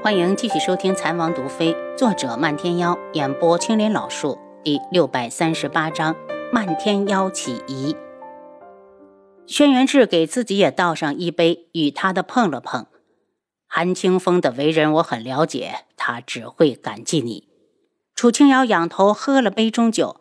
欢迎继续收听《残王毒妃》，作者漫天妖，演播青莲老树，第六百三十八章：漫天妖起疑。轩辕志给自己也倒上一杯，与他的碰了碰。韩清风的为人我很了解，他只会感激你。楚清瑶仰头喝了杯中酒。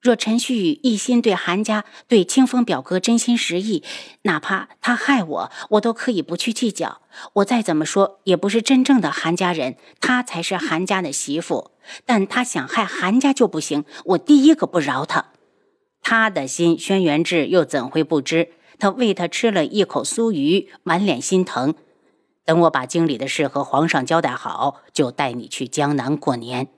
若陈旭宇一心对韩家、对清风表哥真心实意，哪怕他害我，我都可以不去计较。我再怎么说，也不是真正的韩家人，他才是韩家的媳妇。但他想害韩家就不行，我第一个不饶他。他的心，轩辕志又怎会不知？他喂他吃了一口酥鱼，满脸心疼。等我把京里的事和皇上交代好，就带你去江南过年。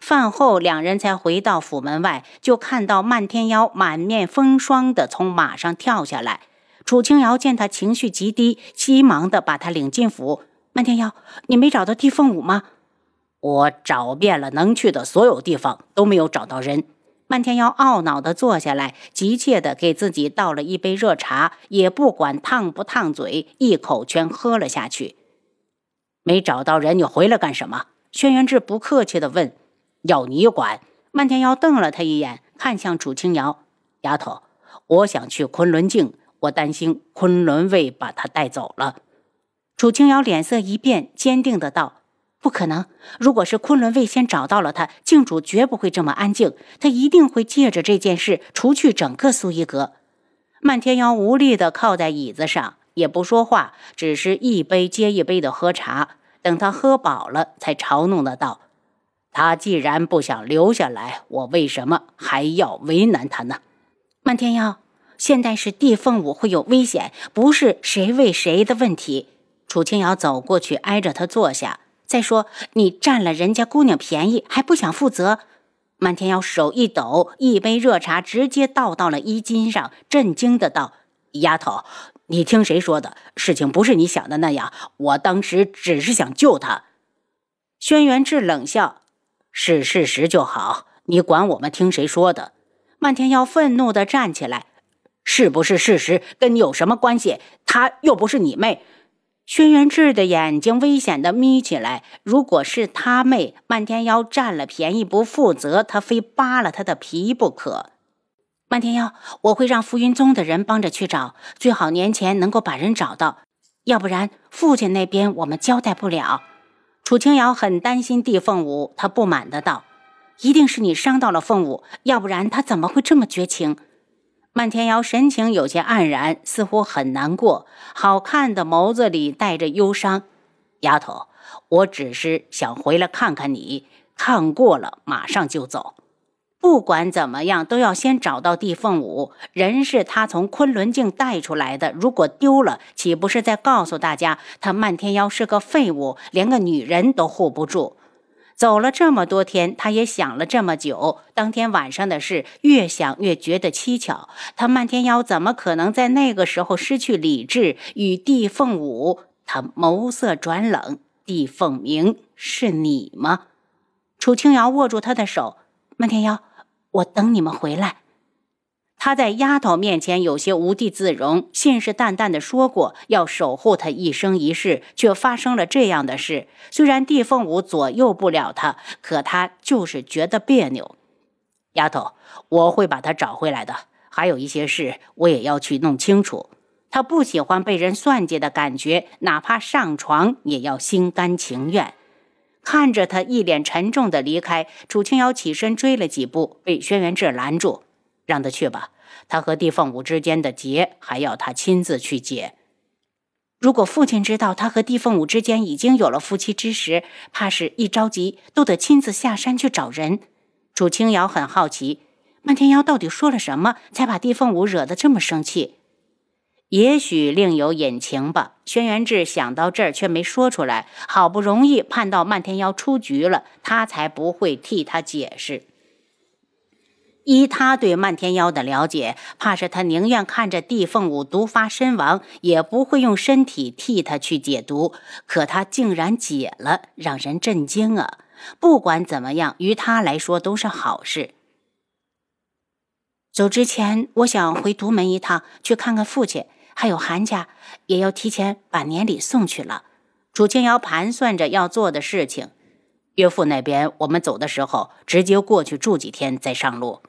饭后，两人才回到府门外，就看到漫天妖满面风霜的从马上跳下来。楚清瑶见他情绪极低，急忙的把他领进府。漫天妖，你没找到地凤舞吗？我找遍了能去的所有地方，都没有找到人。漫天妖懊恼的坐下来，急切的给自己倒了一杯热茶，也不管烫不烫嘴，一口全喝了下去。没找到人，你回来干什么？轩辕志不客气的问。要你管！漫天妖瞪了他一眼，看向楚清瑶：“丫头，我想去昆仑镜，我担心昆仑卫把他带走了。”楚清瑶脸色一变，坚定的道：“不可能！如果是昆仑卫先找到了他，镜主绝不会这么安静，他一定会借着这件事除去整个苏一阁。”漫天妖无力的靠在椅子上，也不说话，只是一杯接一杯的喝茶。等他喝饱了，才嘲弄的道。他既然不想留下来，我为什么还要为难他呢？漫天妖，现在是地凤舞会有危险，不是谁为谁的问题。楚清瑶走过去，挨着他坐下。再说，你占了人家姑娘便宜，还不想负责？漫天妖手一抖，一杯热茶直接倒到了衣襟上，震惊的道：“丫头，你听谁说的？事情不是你想的那样。我当时只是想救他。”轩辕志冷笑。是事实就好，你管我们听谁说的？漫天妖愤怒地站起来，是不是事实跟你有什么关系？她又不是你妹。轩辕志的眼睛危险地眯起来。如果是他妹，漫天妖占了便宜不负责，他非扒了他的皮不可。漫天妖，我会让浮云宗的人帮着去找，最好年前能够把人找到，要不然父亲那边我们交代不了。楚清瑶很担心地凤舞，她不满的道：“一定是你伤到了凤舞，要不然她怎么会这么绝情？”漫天瑶神情有些黯然，似乎很难过，好看的眸子里带着忧伤。丫头，我只是想回来看看你，看过了马上就走。不管怎么样，都要先找到地凤舞。人是他从昆仑镜带出来的，如果丢了，岂不是在告诉大家他漫天妖是个废物，连个女人都护不住？走了这么多天，他也想了这么久。当天晚上的事，越想越觉得蹊跷。他漫天妖怎么可能在那个时候失去理智？与地凤舞，他眸色转冷。地凤鸣，是你吗？楚清瑶握住他的手，漫天妖。我等你们回来。他在丫头面前有些无地自容，信誓旦旦的说过要守护她一生一世，却发生了这样的事。虽然地凤舞左右不了他，可他就是觉得别扭。丫头，我会把他找回来的。还有一些事，我也要去弄清楚。他不喜欢被人算计的感觉，哪怕上床也要心甘情愿。看着他一脸沉重的离开，楚清瑶起身追了几步，被轩辕志拦住，让他去吧。他和地凤舞之间的结，还要他亲自去解。如果父亲知道他和地凤舞之间已经有了夫妻之实，怕是一着急都得亲自下山去找人。楚清瑶很好奇，漫天妖到底说了什么，才把地凤舞惹得这么生气？也许另有隐情吧。轩辕志想到这儿，却没说出来。好不容易盼到漫天妖出局了，他才不会替他解释。依他对漫天妖的了解，怕是他宁愿看着地凤舞毒发身亡，也不会用身体替他去解毒。可他竟然解了，让人震惊啊！不管怎么样，于他来说都是好事。走之前，我想回独门一趟，去看看父亲。还有韩家也要提前把年礼送去了。楚清瑶盘算着要做的事情。岳父那边，我们走的时候直接过去住几天再上路。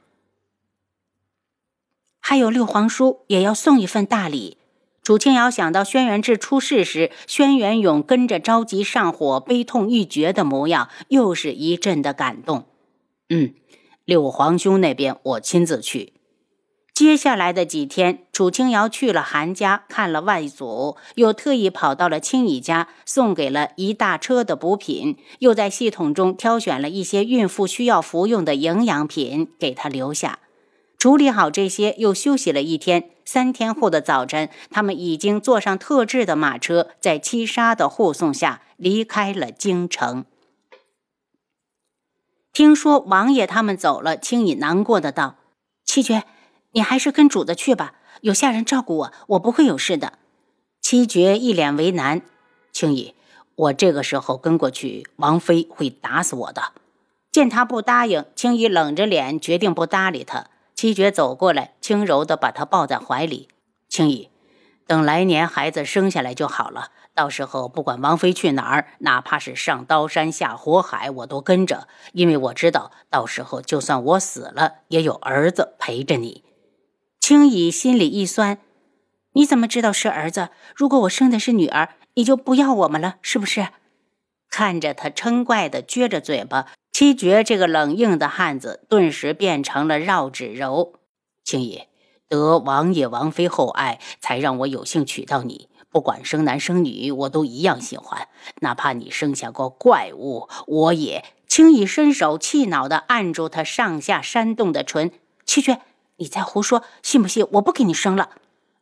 还有六皇叔也要送一份大礼。楚清瑶想到轩辕志出事时，轩辕勇跟着着急上火、悲痛欲绝的模样，又是一阵的感动。嗯，六皇兄那边我亲自去。接下来的几天，楚清瑶去了韩家看了外祖，又特意跑到了青姨家，送给了一大车的补品，又在系统中挑选了一些孕妇需要服用的营养品给她留下。处理好这些，又休息了一天。三天后的早晨，他们已经坐上特制的马车，在七杀的护送下离开了京城。听说王爷他们走了，青羽难过的道：“七绝，你还是跟主子去吧，有下人照顾我，我不会有事的。”七绝一脸为难：“青羽，我这个时候跟过去，王妃会打死我的。”见他不答应，青羽冷着脸决定不搭理他。七绝走过来，轻柔地把他抱在怀里。青姨，等来年孩子生下来就好了。到时候不管王妃去哪儿，哪怕是上刀山下火海，我都跟着。因为我知道，到时候就算我死了，也有儿子陪着你。青姨心里一酸，你怎么知道是儿子？如果我生的是女儿，你就不要我们了，是不是？看着他嗔怪地撅着嘴巴。七绝这个冷硬的汉子，顿时变成了绕指柔。青姨，得王爷王妃厚爱，才让我有幸娶到你。不管生男生女，我都一样喜欢。哪怕你生下个怪物，我也……青姨伸手气恼地按住他上下煽动的唇。七绝，你在胡说，信不信我不给你生了？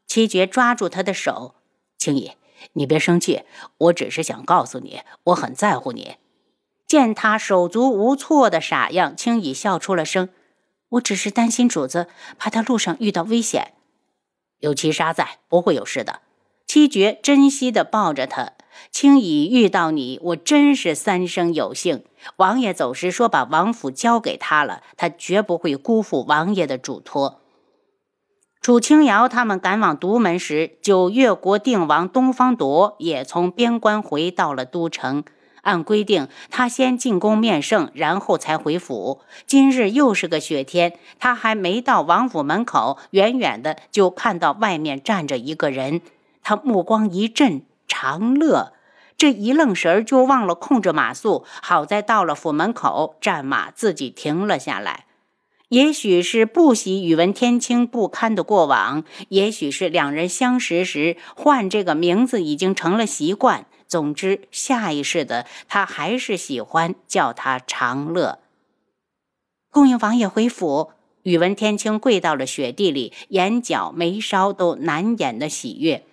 七绝抓住他的手，青姨，你别生气，我只是想告诉你，我很在乎你。见他手足无措的傻样，轻易笑出了声：“我只是担心主子，怕他路上遇到危险。有七杀在，不会有事的。”七绝珍惜的抱着他：“轻易遇到你，我真是三生有幸。王爷走时说把王府交给他了，他绝不会辜负王爷的嘱托。”楚清瑶他们赶往独门时，九月国定王东方铎也从边关回到了都城。按规定，他先进宫面圣，然后才回府。今日又是个雪天，他还没到王府门口，远远的就看到外面站着一个人。他目光一震，长乐这一愣神儿就忘了控制马速。好在到了府门口，战马自己停了下来。也许是不喜宇文天清不堪的过往，也许是两人相识时唤这个名字已经成了习惯。总之，下意识的，他还是喜欢叫他长乐。恭迎王爷回府。宇文天清跪到了雪地里，眼角眉梢都难掩的喜悦。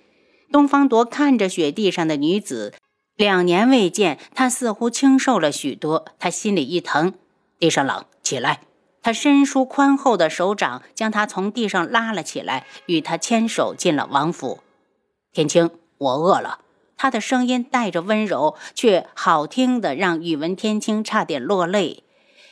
东方铎看着雪地上的女子，两年未见，他似乎清瘦了许多。他心里一疼，地上冷，起来。他伸出宽厚的手掌，将她从地上拉了起来，与她牵手进了王府。天青，我饿了。他的声音带着温柔，却好听的让宇文天青差点落泪。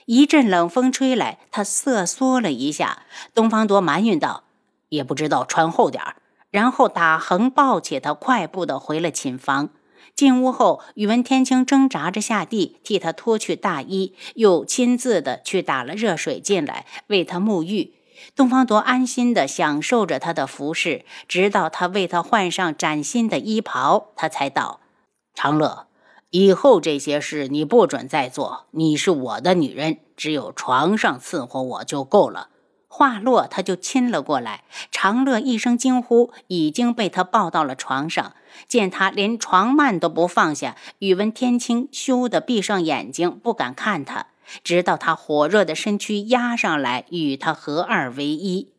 一阵冷风吹来，他瑟缩了一下。东方铎埋怨道：“也不知道穿厚点儿。”然后打横抱起他，快步的回了寝房。进屋后，宇文天清挣扎着下地，替他脱去大衣，又亲自的去打了热水进来，为他沐浴。东方铎安心的享受着他的服侍，直到他为他换上崭新的衣袍，他才道：“长乐，以后这些事你不准再做。你是我的女人，只有床上伺候我就够了。”话落，他就亲了过来。长乐一声惊呼，已经被他抱到了床上。见他连床幔都不放下，宇文天清羞得闭上眼睛，不敢看他。直到他火热的身躯压上来，与他合二为一。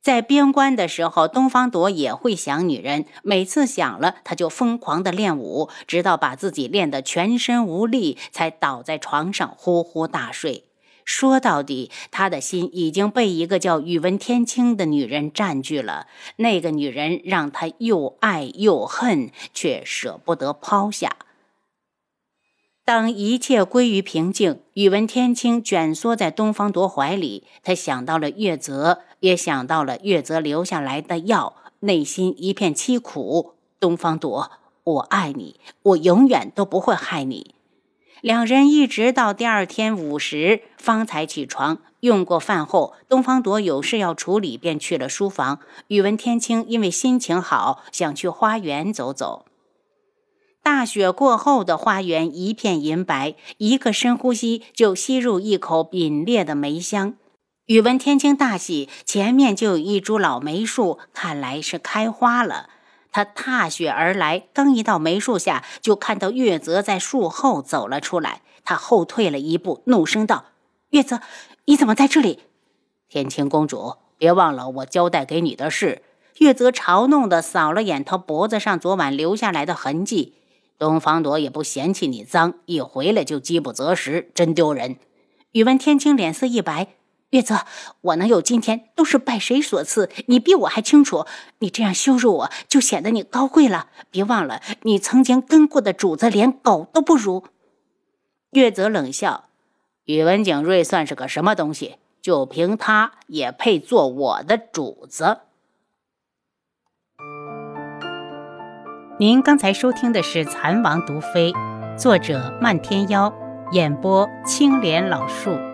在边关的时候，东方朵也会想女人，每次想了，他就疯狂的练武，直到把自己练得全身无力，才倒在床上呼呼大睡。说到底，他的心已经被一个叫宇文天青的女人占据了。那个女人让他又爱又恨，却舍不得抛下。当一切归于平静，宇文天青蜷缩在东方铎怀里，他想到了月泽，也想到了月泽留下来的药，内心一片凄苦。东方铎，我爱你，我永远都不会害你。两人一直到第二天午时方才起床。用过饭后，东方朵有事要处理，便去了书房。宇文天青因为心情好，想去花园走走。大雪过后的花园一片银白，一个深呼吸就吸入一口凛冽的梅香。宇文天青大喜，前面就有一株老梅树，看来是开花了。他踏雪而来，刚一到梅树下，就看到月泽在树后走了出来。他后退了一步，怒声道：“月泽！”你怎么在这里，天青公主？别忘了我交代给你的事。月泽嘲弄的扫了眼他脖子上昨晚留下来的痕迹。东方朵也不嫌弃你脏，一回来就饥不择食，真丢人。宇文天青脸色一白，月泽，我能有今天都是拜谁所赐？你比我还清楚。你这样羞辱我，就显得你高贵了。别忘了，你曾经跟过的主子连狗都不如。月泽冷笑。宇文景睿算是个什么东西？就凭他也配做我的主子？您刚才收听的是《蚕王毒妃》，作者漫天妖，演播青莲老树。